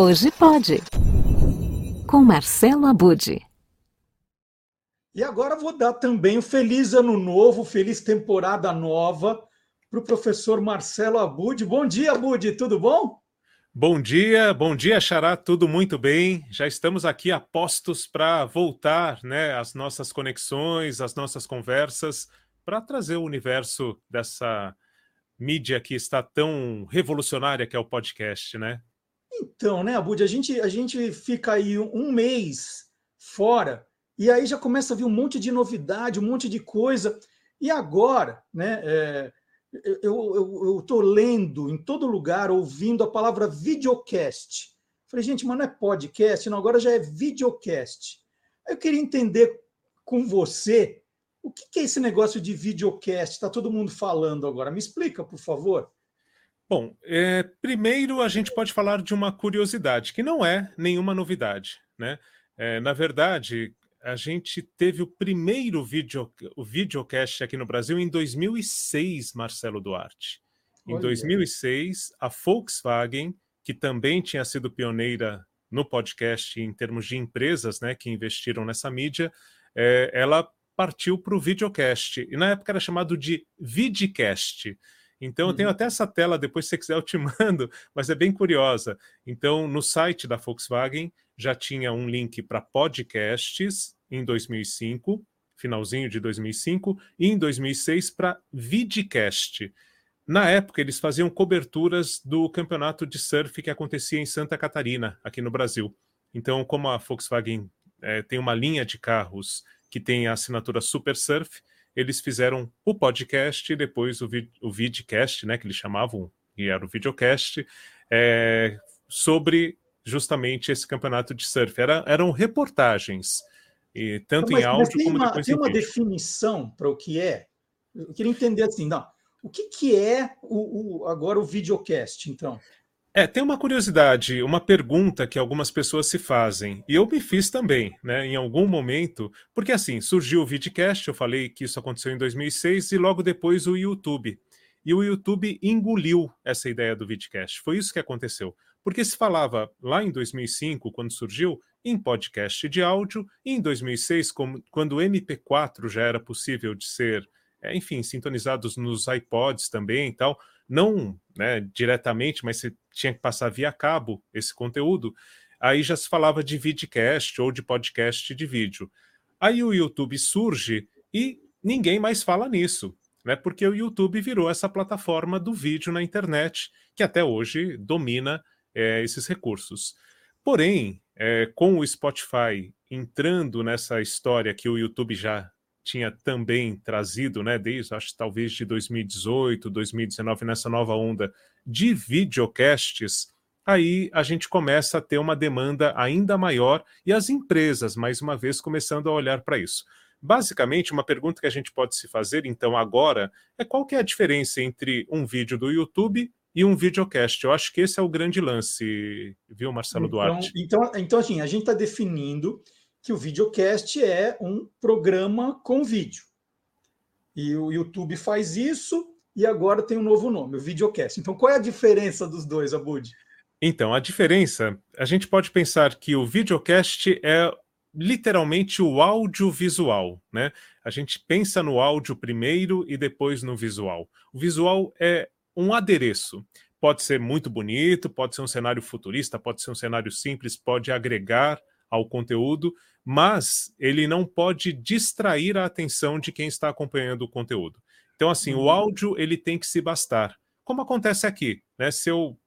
Hoje pode. Com Marcelo Abude. E agora vou dar também um feliz ano novo, feliz temporada nova para o professor Marcelo Abude. Bom dia, Abude, tudo bom? Bom dia, bom dia, Xará, tudo muito bem. Já estamos aqui a postos para voltar né, às nossas conexões, às nossas conversas, para trazer o universo dessa mídia que está tão revolucionária que é o podcast, né? Então, né, Abud, a gente, a gente fica aí um mês fora e aí já começa a vir um monte de novidade, um monte de coisa. E agora, né, é, eu estou lendo em todo lugar, ouvindo a palavra videocast. Falei, gente, mas não é podcast, não, agora já é videocast. Eu queria entender com você o que é esse negócio de videocast? Está todo mundo falando agora. Me explica, por favor. Bom, é, primeiro a gente pode falar de uma curiosidade, que não é nenhuma novidade. Né? É, na verdade, a gente teve o primeiro video, o videocast aqui no Brasil em 2006, Marcelo Duarte. Em 2006, a Volkswagen, que também tinha sido pioneira no podcast em termos de empresas né, que investiram nessa mídia, é, ela partiu para o videocast. E na época era chamado de vidcast. Então, eu tenho uhum. até essa tela, depois se você quiser eu te mando, mas é bem curiosa. Então, no site da Volkswagen já tinha um link para podcasts em 2005, finalzinho de 2005, e em 2006 para vidcast. Na época, eles faziam coberturas do campeonato de surf que acontecia em Santa Catarina, aqui no Brasil. Então, como a Volkswagen é, tem uma linha de carros que tem a assinatura Super Surf, eles fizeram o podcast e depois o, vid o vidcast, né, que eles chamavam, e era o videocast, é, sobre justamente esse campeonato de surf. Era, eram reportagens, e, tanto mas, em áudio como uma, depois tem em uma vídeo. definição para o que é? Eu queria entender assim, não, o que, que é o, o, agora o videocast, então? É, tem uma curiosidade, uma pergunta que algumas pessoas se fazem, e eu me fiz também, né, em algum momento, porque assim, surgiu o vidcast, eu falei que isso aconteceu em 2006, e logo depois o YouTube. E o YouTube engoliu essa ideia do vidcast. Foi isso que aconteceu. Porque se falava lá em 2005, quando surgiu, em podcast de áudio, e em 2006, como, quando o MP4 já era possível de ser, é, enfim, sintonizados nos iPods também e tal, não né, diretamente, mas você tinha que passar via cabo esse conteúdo, aí já se falava de vidcast ou de podcast de vídeo. Aí o YouTube surge e ninguém mais fala nisso, né? Porque o YouTube virou essa plataforma do vídeo na internet que até hoje domina é, esses recursos. Porém, é, com o Spotify entrando nessa história que o YouTube já tinha também trazido, né, desde acho talvez de 2018, 2019, nessa nova onda de videocasts, aí a gente começa a ter uma demanda ainda maior e as empresas, mais uma vez, começando a olhar para isso. Basicamente, uma pergunta que a gente pode se fazer, então, agora, é qual que é a diferença entre um vídeo do YouTube e um videocast. Eu acho que esse é o grande lance, viu, Marcelo então, Duarte? Então, então, assim, a gente está definindo que o videocast é um programa com vídeo. E o YouTube faz isso e agora tem um novo nome, o videocast. Então, qual é a diferença dos dois, Abud? Então, a diferença, a gente pode pensar que o videocast é literalmente o audiovisual, né? A gente pensa no áudio primeiro e depois no visual. O visual é um adereço. Pode ser muito bonito, pode ser um cenário futurista, pode ser um cenário simples, pode agregar ao conteúdo, mas ele não pode distrair a atenção de quem está acompanhando o conteúdo. Então, assim, uhum. o áudio ele tem que se bastar, como acontece aqui, né? Se eu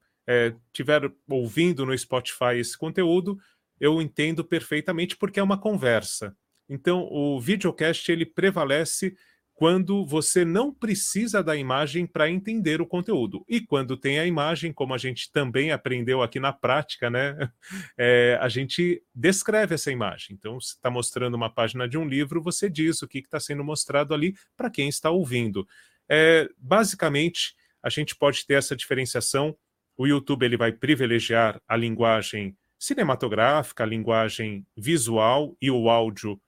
estiver é, ouvindo no Spotify esse conteúdo, eu entendo perfeitamente porque é uma conversa. Então, o videocast ele prevalece quando você não precisa da imagem para entender o conteúdo. E quando tem a imagem, como a gente também aprendeu aqui na prática, né? É, a gente descreve essa imagem. Então, se está mostrando uma página de um livro, você diz o que está sendo mostrado ali para quem está ouvindo. É, basicamente, a gente pode ter essa diferenciação. O YouTube ele vai privilegiar a linguagem cinematográfica, a linguagem visual e o áudio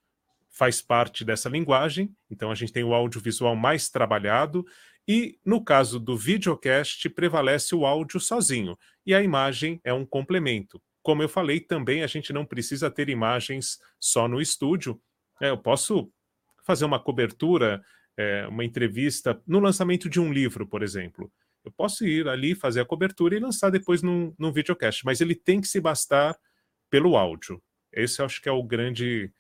faz parte dessa linguagem, então a gente tem o audiovisual mais trabalhado, e no caso do videocast, prevalece o áudio sozinho, e a imagem é um complemento. como eu falei, também a gente não precisa ter imagens só no estúdio. É, eu posso fazer uma cobertura, é, uma entrevista no lançamento de um livro, por exemplo. Eu posso ir ali, fazer a cobertura e lançar depois num, num videocast, mas ele tem que se bastar pelo áudio. Esse eu acho que é o grande,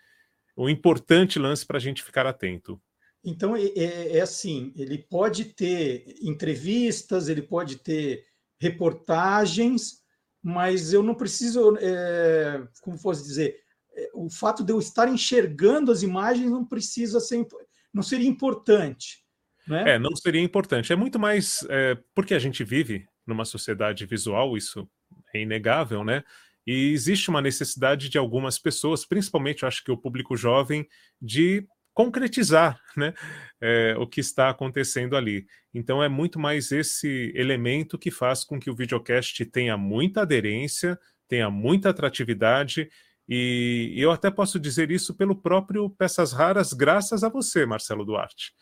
o importante lance para a gente ficar atento. Então, é, é, é, assim, ele pode ter entrevistas, ele pode ter reportagens, mas eu não preciso, é, como posso dizer, é, o fato de eu estar enxergando as imagens não precisa ser, não seria importante. Né? É, não seria importante. É muito mais é, porque a gente vive numa sociedade visual, isso é inegável, né? E existe uma necessidade de algumas pessoas, principalmente eu acho que o público jovem, de concretizar né, é, o que está acontecendo ali. Então é muito mais esse elemento que faz com que o videocast tenha muita aderência, tenha muita atratividade, e eu até posso dizer isso pelo próprio Peças Raras, graças a você, Marcelo Duarte.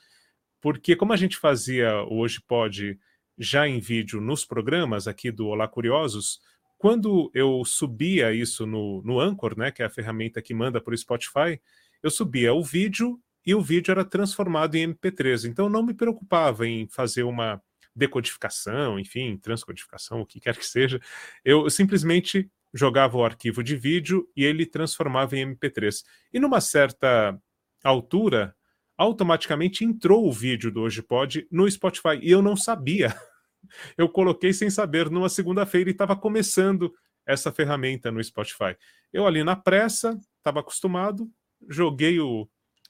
Porque como a gente fazia Hoje Pode já em vídeo nos programas aqui do Olá Curiosos, quando eu subia isso no, no Anchor, né, que é a ferramenta que manda para o Spotify, eu subia o vídeo e o vídeo era transformado em MP3. Então não me preocupava em fazer uma decodificação, enfim, transcodificação, o que quer que seja. Eu simplesmente jogava o arquivo de vídeo e ele transformava em MP3. E numa certa altura, automaticamente entrou o vídeo do Hoje Pode no Spotify e eu não sabia. Eu coloquei sem saber numa segunda-feira e estava começando essa ferramenta no Spotify. Eu ali na pressa, estava acostumado, joguei o,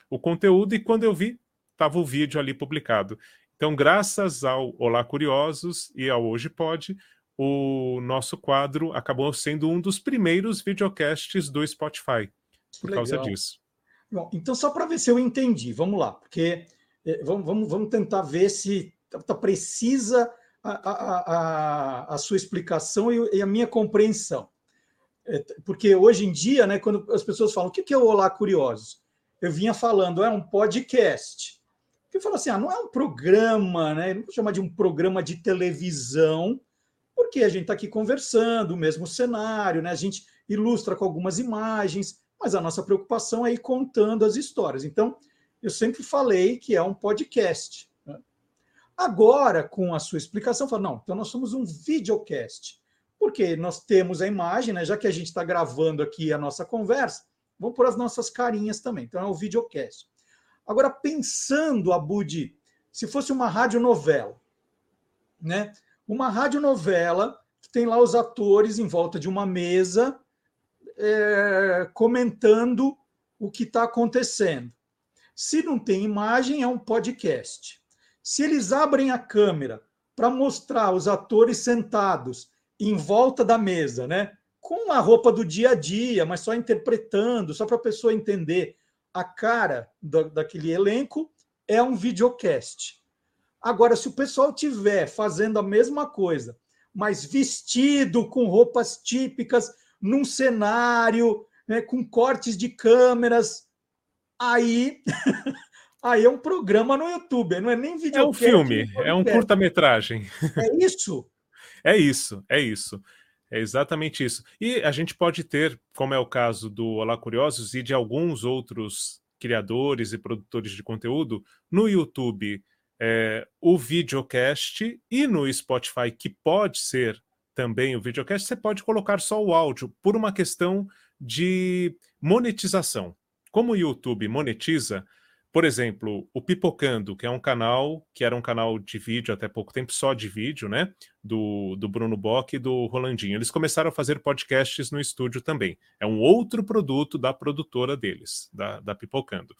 o conteúdo e quando eu vi, estava o vídeo ali publicado. Então, graças ao Olá Curiosos e ao Hoje Pode, o nosso quadro acabou sendo um dos primeiros videocasts do Spotify por Legal. causa disso. Bom, então, só para ver se eu entendi, vamos lá, porque eh, vamos, vamos, vamos tentar ver se está precisa a, a, a, sua explicação e, a minha compreensão. É, porque hoje em dia, né, quando as pessoas falam o que é o Olá Curiosos, eu vinha falando, é um podcast. Eu falo assim, ah, não é um programa, né? Não vou chamar de um programa de televisão, porque a gente está aqui conversando, o mesmo cenário, né? A gente ilustra com algumas imagens, mas a nossa preocupação é ir contando as histórias. Então, eu sempre falei que é um podcast. Agora, com a sua explicação, eu falo, não, então nós somos um videocast, porque nós temos a imagem, né? Já que a gente está gravando aqui a nossa conversa, vamos pôr as nossas carinhas também. Então, é o videocast. Agora, pensando, Abud, se fosse uma radionovela, né? uma radionovela que tem lá os atores em volta de uma mesa é, comentando o que está acontecendo. Se não tem imagem, é um podcast. Se eles abrem a câmera para mostrar os atores sentados em volta da mesa, né? Com a roupa do dia a dia, mas só interpretando, só para a pessoa entender a cara do, daquele elenco, é um videocast. Agora, se o pessoal tiver fazendo a mesma coisa, mas vestido com roupas típicas, num cenário, né, com cortes de câmeras, aí, aí é um programa no YouTube, não é nem vídeo. É um filme, é um curta-metragem. É isso? é isso, é isso. É exatamente isso. E a gente pode ter, como é o caso do Olá Curiosos e de alguns outros criadores e produtores de conteúdo, no YouTube é, o videocast e no Spotify, que pode ser também o videocast, você pode colocar só o áudio por uma questão de monetização. Como o YouTube monetiza, por exemplo, o Pipocando, que é um canal que era um canal de vídeo até pouco tempo, só de vídeo, né? Do, do Bruno Bock e do Rolandinho. Eles começaram a fazer podcasts no estúdio também. É um outro produto da produtora deles, da, da Pipocando.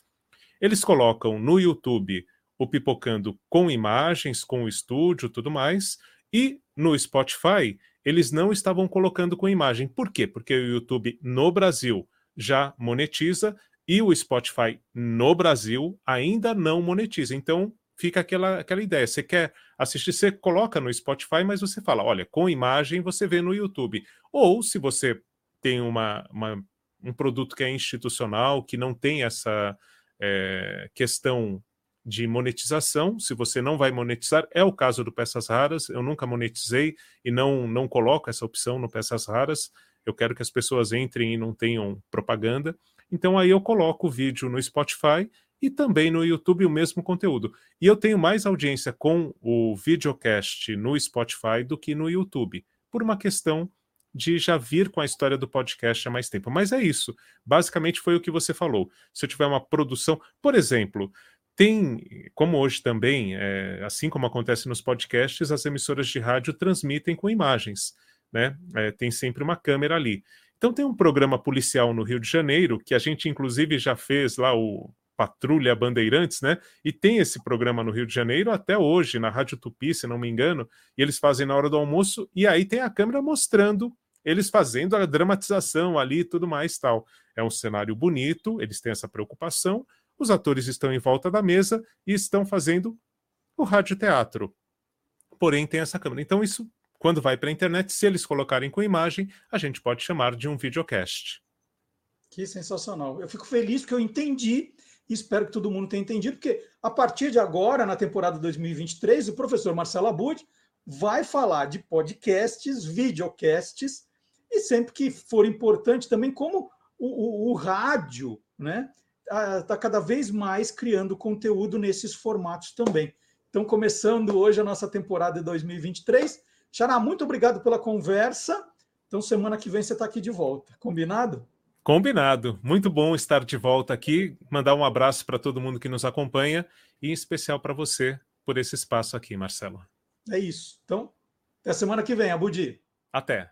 Eles colocam no YouTube o Pipocando com imagens, com o estúdio, tudo mais, e no Spotify eles não estavam colocando com imagem. Por quê? Porque o YouTube no Brasil já monetiza e o Spotify no Brasil ainda não monetiza. Então fica aquela, aquela ideia. Você quer assistir, você coloca no Spotify, mas você fala: olha, com imagem você vê no YouTube. Ou se você tem uma, uma um produto que é institucional, que não tem essa é, questão de monetização, se você não vai monetizar, é o caso do Peças Raras, eu nunca monetizei e não, não coloco essa opção no Peças Raras, eu quero que as pessoas entrem e não tenham propaganda. Então aí eu coloco o vídeo no Spotify e também no YouTube o mesmo conteúdo. E eu tenho mais audiência com o videocast no Spotify do que no YouTube, por uma questão de já vir com a história do podcast há mais tempo. Mas é isso. Basicamente foi o que você falou. Se eu tiver uma produção, por exemplo, tem, como hoje também, é, assim como acontece nos podcasts, as emissoras de rádio transmitem com imagens, né? É, tem sempre uma câmera ali. Então tem um programa policial no Rio de Janeiro que a gente inclusive já fez lá o Patrulha Bandeirantes, né? E tem esse programa no Rio de Janeiro até hoje, na Rádio Tupi, se não me engano, e eles fazem na hora do almoço, e aí tem a câmera mostrando eles fazendo a dramatização ali e tudo mais tal. É um cenário bonito, eles têm essa preocupação, os atores estão em volta da mesa e estão fazendo o radioteatro. Porém, tem essa câmera. Então, isso, quando vai para a internet, se eles colocarem com imagem, a gente pode chamar de um videocast. Que sensacional. Eu fico feliz porque eu entendi e espero que todo mundo tenha entendido, porque a partir de agora, na temporada 2023, o professor Marcelo Abud vai falar de podcasts, videocasts, e sempre que for importante também, como o, o, o rádio né, está cada vez mais criando conteúdo nesses formatos também. Então, começando hoje a nossa temporada de 2023. Xará, muito obrigado pela conversa. Então, semana que vem você está aqui de volta. Combinado? Combinado. Muito bom estar de volta aqui. Mandar um abraço para todo mundo que nos acompanha e em especial para você por esse espaço aqui, Marcelo. É isso. Então, até semana que vem, Abudi. Até.